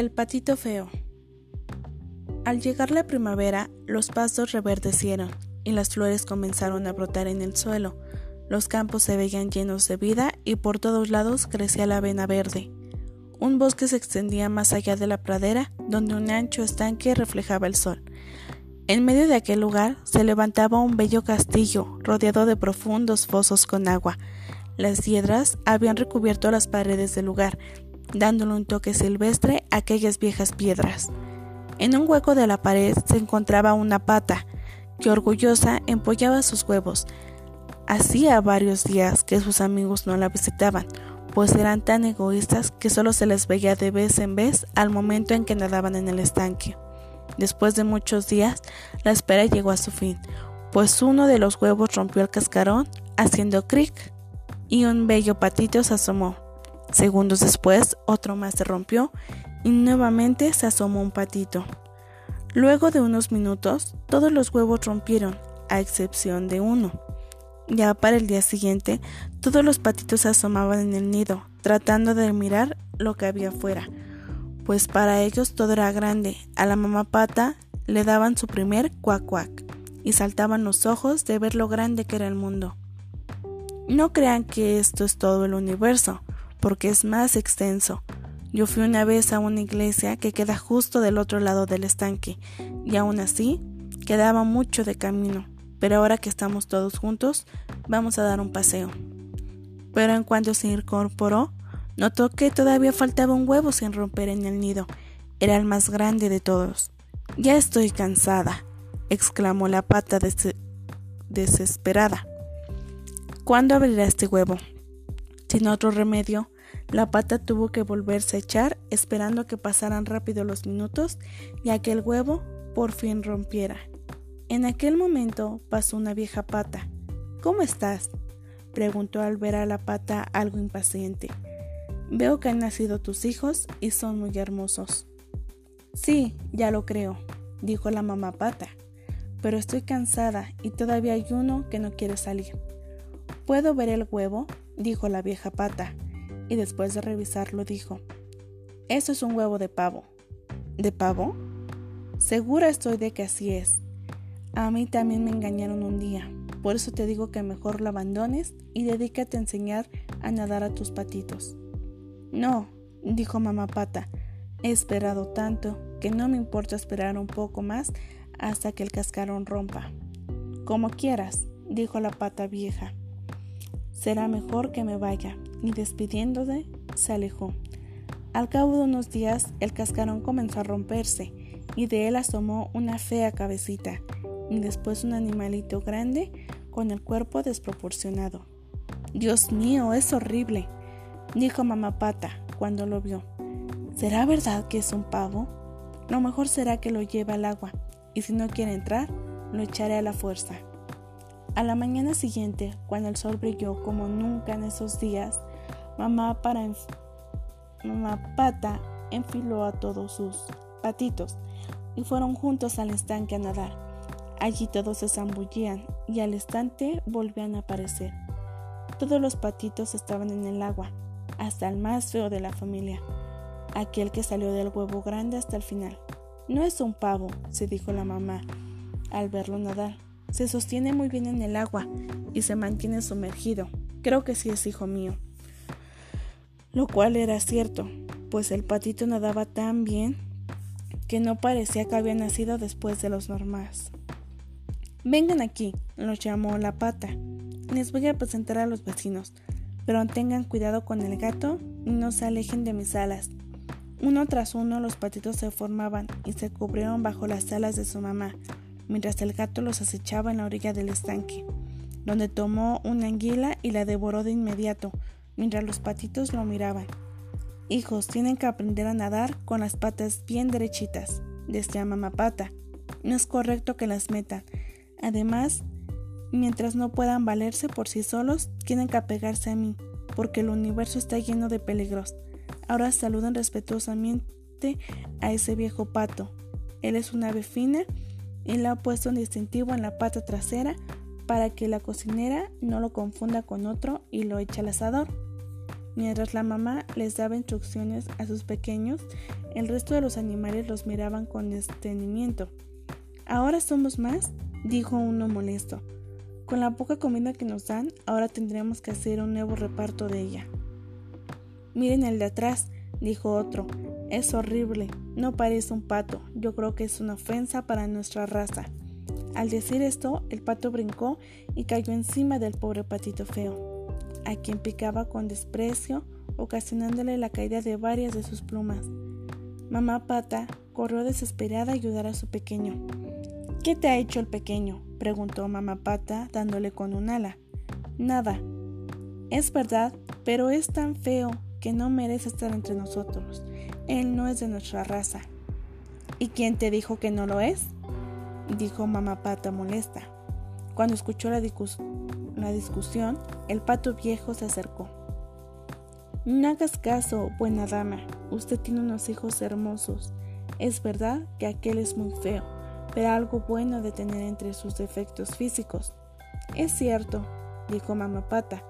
El patito feo. Al llegar la primavera, los pastos reverdecieron y las flores comenzaron a brotar en el suelo. Los campos se veían llenos de vida y por todos lados crecía la avena verde. Un bosque se extendía más allá de la pradera, donde un ancho estanque reflejaba el sol. En medio de aquel lugar se levantaba un bello castillo, rodeado de profundos fosos con agua. Las hiedras habían recubierto las paredes del lugar, dándole un toque silvestre a aquellas viejas piedras. En un hueco de la pared se encontraba una pata, que orgullosa empollaba sus huevos. Hacía varios días que sus amigos no la visitaban, pues eran tan egoístas que solo se les veía de vez en vez al momento en que nadaban en el estanque. Después de muchos días, la espera llegó a su fin, pues uno de los huevos rompió el cascarón, haciendo cric, y un bello patito se asomó. Segundos después, otro más se rompió y nuevamente se asomó un patito. Luego de unos minutos, todos los huevos rompieron, a excepción de uno. Ya para el día siguiente, todos los patitos se asomaban en el nido, tratando de mirar lo que había afuera, pues para ellos todo era grande. A la mamá pata le daban su primer cuac cuac y saltaban los ojos de ver lo grande que era el mundo. No crean que esto es todo el universo porque es más extenso. Yo fui una vez a una iglesia que queda justo del otro lado del estanque, y aún así quedaba mucho de camino, pero ahora que estamos todos juntos, vamos a dar un paseo. Pero en cuanto se incorporó, notó que todavía faltaba un huevo sin romper en el nido. Era el más grande de todos. Ya estoy cansada, exclamó la pata desesperada. ¿Cuándo abrirá este huevo? Sin otro remedio, la pata tuvo que volverse a echar esperando que pasaran rápido los minutos y que el huevo por fin rompiera. En aquel momento pasó una vieja pata. ¿Cómo estás? preguntó al ver a la pata algo impaciente. Veo que han nacido tus hijos y son muy hermosos. Sí, ya lo creo, dijo la mamá pata, pero estoy cansada y todavía hay uno que no quiere salir. ¿Puedo ver el huevo? Dijo la vieja pata, y después de revisarlo dijo, Eso es un huevo de pavo. ¿De pavo? Segura estoy de que así es. A mí también me engañaron un día, por eso te digo que mejor lo abandones y dedícate a enseñar a nadar a tus patitos. No, dijo mamá pata, he esperado tanto que no me importa esperar un poco más hasta que el cascarón rompa. Como quieras, dijo la pata vieja será mejor que me vaya. Y despidiéndose, se alejó. Al cabo de unos días, el cascarón comenzó a romperse y de él asomó una fea cabecita y después un animalito grande con el cuerpo desproporcionado. Dios mío, es horrible, dijo mamá pata cuando lo vio. ¿Será verdad que es un pavo? Lo mejor será que lo lleve al agua y si no quiere entrar, lo echaré a la fuerza. A la mañana siguiente, cuando el sol brilló como nunca en esos días, mamá, para mamá pata enfiló a todos sus patitos y fueron juntos al estanque a nadar. Allí todos se zambullían y al instante volvían a aparecer. Todos los patitos estaban en el agua, hasta el más feo de la familia, aquel que salió del huevo grande hasta el final. No es un pavo, se dijo la mamá al verlo nadar. Se sostiene muy bien en el agua y se mantiene sumergido. Creo que sí es hijo mío. Lo cual era cierto, pues el patito nadaba tan bien que no parecía que había nacido después de los normales. Vengan aquí, los llamó la pata. Les voy a presentar a los vecinos, pero tengan cuidado con el gato y no se alejen de mis alas. Uno tras uno los patitos se formaban y se cubrieron bajo las alas de su mamá, mientras el gato los acechaba en la orilla del estanque, donde tomó una anguila y la devoró de inmediato, mientras los patitos lo miraban. Hijos, tienen que aprender a nadar con las patas bien derechitas, decía mamá pata. No es correcto que las metan. Además, mientras no puedan valerse por sí solos, tienen que apegarse a mí, porque el universo está lleno de peligros. Ahora saluden respetuosamente a ese viejo pato. Él es un ave fina le ha puesto un distintivo en la pata trasera para que la cocinera no lo confunda con otro y lo eche al asador. Mientras la mamá les daba instrucciones a sus pequeños, el resto de los animales los miraban con detenimiento. ¿Ahora somos más? dijo uno molesto. Con la poca comida que nos dan, ahora tendremos que hacer un nuevo reparto de ella. Miren el de atrás, dijo otro. Es horrible, no parece un pato, yo creo que es una ofensa para nuestra raza. Al decir esto, el pato brincó y cayó encima del pobre patito feo, a quien picaba con desprecio, ocasionándole la caída de varias de sus plumas. Mamá Pata corrió desesperada a ayudar a su pequeño. ¿Qué te ha hecho el pequeño? preguntó mamá Pata dándole con un ala. Nada. Es verdad, pero es tan feo que no merece estar entre nosotros. Él no es de nuestra raza. ¿Y quién te dijo que no lo es? dijo mamá pata molesta. Cuando escuchó la, discusión, el pato viejo se acercó. No hagas caso, buena dama. Usted tiene unos hijos hermosos. Es verdad que aquel es muy feo, pero algo bueno de tener entre sus defectos físicos. Es cierto, dijo mamá pata.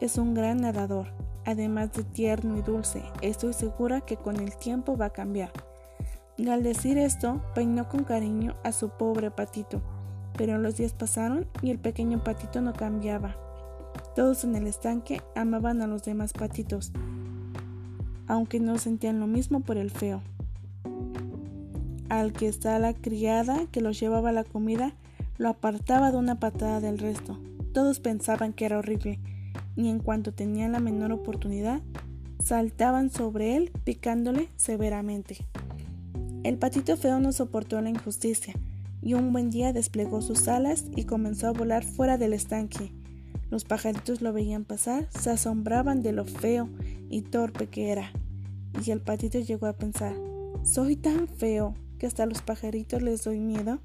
Es un gran nadador, además de tierno y dulce. Estoy segura que con el tiempo va a cambiar. Y al decir esto, peinó con cariño a su pobre patito. Pero los días pasaron y el pequeño patito no cambiaba. Todos en el estanque amaban a los demás patitos, aunque no sentían lo mismo por el feo. Al que está la criada que los llevaba la comida, lo apartaba de una patada del resto. Todos pensaban que era horrible, y en cuanto tenían la menor oportunidad, saltaban sobre él picándole severamente. El patito feo no soportó la injusticia y un buen día desplegó sus alas y comenzó a volar fuera del estanque. Los pajaritos lo veían pasar, se asombraban de lo feo y torpe que era. Y el patito llegó a pensar, soy tan feo que hasta a los pajaritos les doy miedo.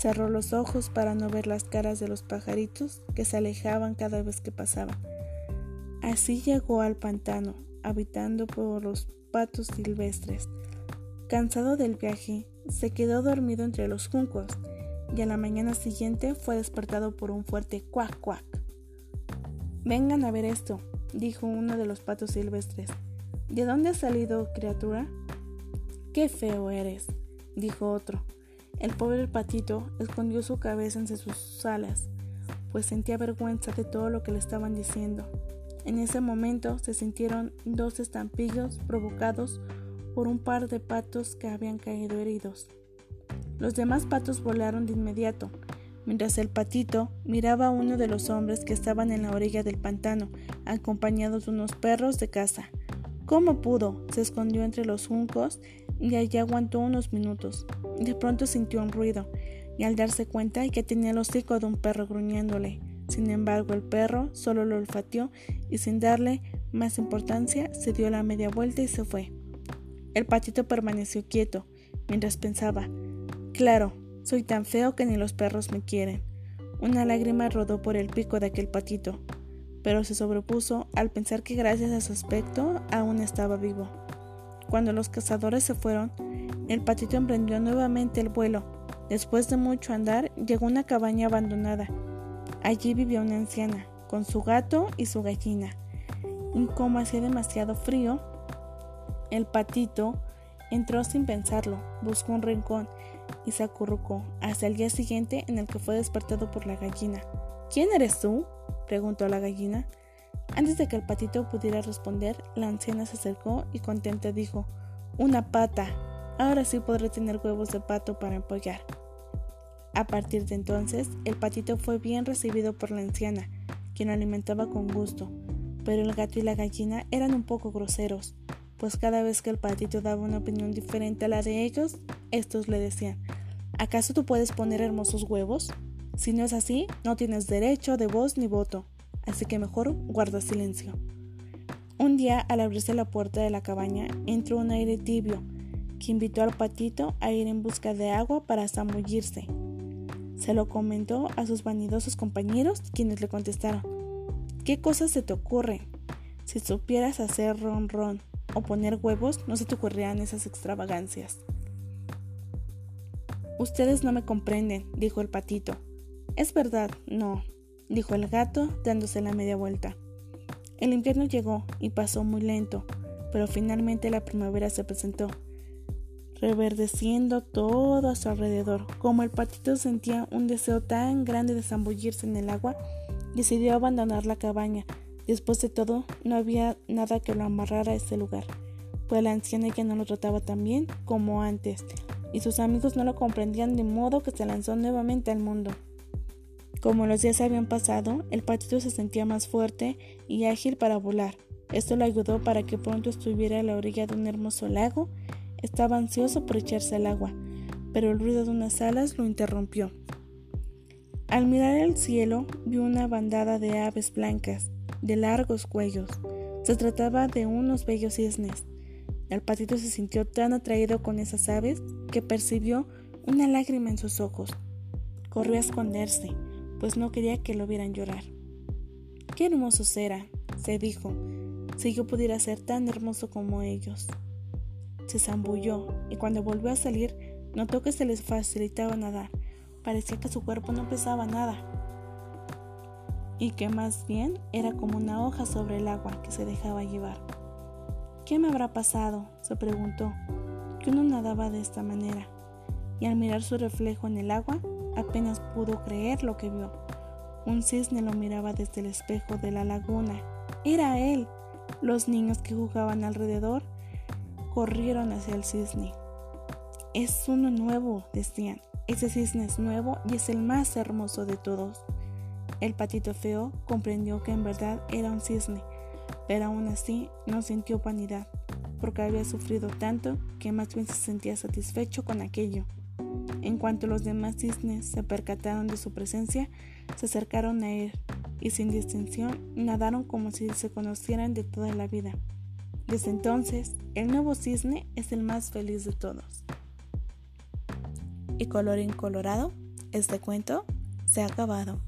Cerró los ojos para no ver las caras de los pajaritos que se alejaban cada vez que pasaba. Así llegó al pantano, habitando por los patos silvestres. Cansado del viaje, se quedó dormido entre los juncos y a la mañana siguiente fue despertado por un fuerte cuac cuac. Vengan a ver esto, dijo uno de los patos silvestres. ¿De dónde has salido, criatura? Qué feo eres, dijo otro. El pobre patito escondió su cabeza entre sus alas, pues sentía vergüenza de todo lo que le estaban diciendo. En ese momento se sintieron dos estampillos provocados por un par de patos que habían caído heridos. Los demás patos volaron de inmediato, mientras el patito miraba a uno de los hombres que estaban en la orilla del pantano, acompañados de unos perros de caza. ¿Cómo pudo? Se escondió entre los juncos y allí aguantó unos minutos. De pronto sintió un ruido y al darse cuenta que tenía el hocico de un perro gruñéndole. Sin embargo, el perro solo lo olfateó y sin darle más importancia se dio la media vuelta y se fue. El patito permaneció quieto, mientras pensaba, claro, soy tan feo que ni los perros me quieren. Una lágrima rodó por el pico de aquel patito, pero se sobrepuso al pensar que gracias a su aspecto aún estaba vivo. Cuando los cazadores se fueron, el patito emprendió nuevamente el vuelo. Después de mucho andar, llegó a una cabaña abandonada. Allí vivía una anciana, con su gato y su gallina. Y como hacía demasiado frío, el patito entró sin pensarlo, buscó un rincón y se acurrucó hasta el día siguiente en el que fue despertado por la gallina. ¿Quién eres tú? preguntó la gallina. Antes de que el patito pudiera responder, la anciana se acercó y contenta dijo, Una pata. Ahora sí podré tener huevos de pato para empollar. A partir de entonces, el patito fue bien recibido por la anciana, quien lo alimentaba con gusto, pero el gato y la gallina eran un poco groseros pues cada vez que el patito daba una opinión diferente a la de ellos, estos le decían, ¿acaso tú puedes poner hermosos huevos? Si no es así, no tienes derecho de voz ni voto, así que mejor guarda silencio. Un día, al abrirse la puerta de la cabaña, entró un aire tibio, que invitó al patito a ir en busca de agua para zambullirse. Se lo comentó a sus vanidosos compañeros, quienes le contestaron, ¿qué cosas se te ocurren? Si supieras hacer ron ron, o poner huevos, no se te ocurrían esas extravagancias. Ustedes no me comprenden, dijo el patito. Es verdad, no, dijo el gato, dándose la media vuelta. El invierno llegó y pasó muy lento, pero finalmente la primavera se presentó, reverdeciendo todo a su alrededor. Como el patito sentía un deseo tan grande de zambullirse en el agua, decidió abandonar la cabaña. Después de todo, no había nada que lo amarrara a ese lugar, pues la anciana ya no lo trataba tan bien como antes, y sus amigos no lo comprendían de modo que se lanzó nuevamente al mundo. Como los días habían pasado, el patito se sentía más fuerte y ágil para volar. Esto le ayudó para que pronto estuviera a la orilla de un hermoso lago. Estaba ansioso por echarse al agua, pero el ruido de unas alas lo interrumpió. Al mirar el cielo, vio una bandada de aves blancas, de largos cuellos. Se trataba de unos bellos cisnes. El patito se sintió tan atraído con esas aves que percibió una lágrima en sus ojos. Corrió a esconderse, pues no quería que lo vieran llorar. Qué hermoso era, se dijo, si yo pudiera ser tan hermoso como ellos. Se zambulló y cuando volvió a salir notó que se les facilitaba nadar. Parecía que su cuerpo no pesaba nada y que más bien era como una hoja sobre el agua que se dejaba llevar. ¿Qué me habrá pasado? se preguntó, que uno nadaba de esta manera, y al mirar su reflejo en el agua apenas pudo creer lo que vio. Un cisne lo miraba desde el espejo de la laguna. Era él. Los niños que jugaban alrededor corrieron hacia el cisne. Es uno nuevo, decían. Ese cisne es nuevo y es el más hermoso de todos. El patito feo comprendió que en verdad era un cisne, pero aún así no sintió vanidad, porque había sufrido tanto que más bien se sentía satisfecho con aquello. En cuanto los demás cisnes se percataron de su presencia, se acercaron a él y sin distinción nadaron como si se conocieran de toda la vida. Desde entonces, el nuevo cisne es el más feliz de todos. Y color incolorado, este cuento se ha acabado.